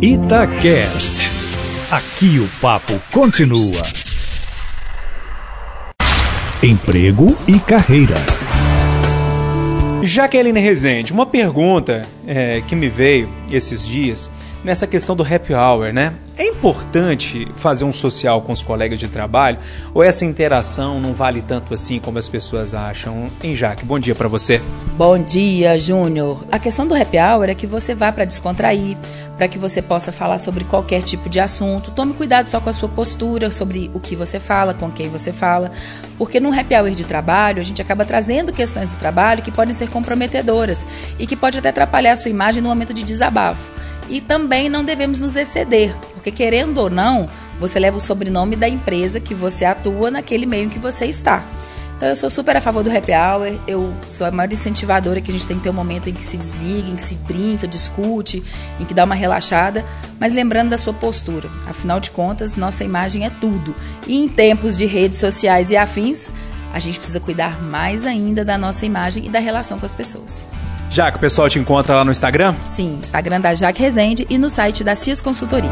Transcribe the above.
Itacast. Aqui o papo continua. Emprego e carreira. Jaqueline Rezende, uma pergunta é, que me veio esses dias nessa questão do happy hour, né? É importante fazer um social com os colegas de trabalho ou essa interação não vale tanto assim como as pessoas acham? Em Jaque, bom dia para você. Bom dia, Júnior. A questão do happy hour é que você vá para descontrair, para que você possa falar sobre qualquer tipo de assunto. Tome cuidado só com a sua postura, sobre o que você fala, com quem você fala, porque no happy hour de trabalho a gente acaba trazendo questões do trabalho que podem ser comprometedoras e que pode até atrapalhar a sua imagem no momento de desabafo. E também não devemos nos exceder, porque querendo ou não, você leva o sobrenome da empresa que você atua naquele meio em que você está. Então eu sou super a favor do happy hour, eu sou a maior incentivadora que a gente tem que ter um momento em que se desliga, em que se brinca, discute, em que dá uma relaxada, mas lembrando da sua postura. Afinal de contas, nossa imagem é tudo. E em tempos de redes sociais e afins, a gente precisa cuidar mais ainda da nossa imagem e da relação com as pessoas. Jaque, o pessoal te encontra lá no Instagram? Sim, Instagram da Jaque Rezende e no site da CIS Consultoria.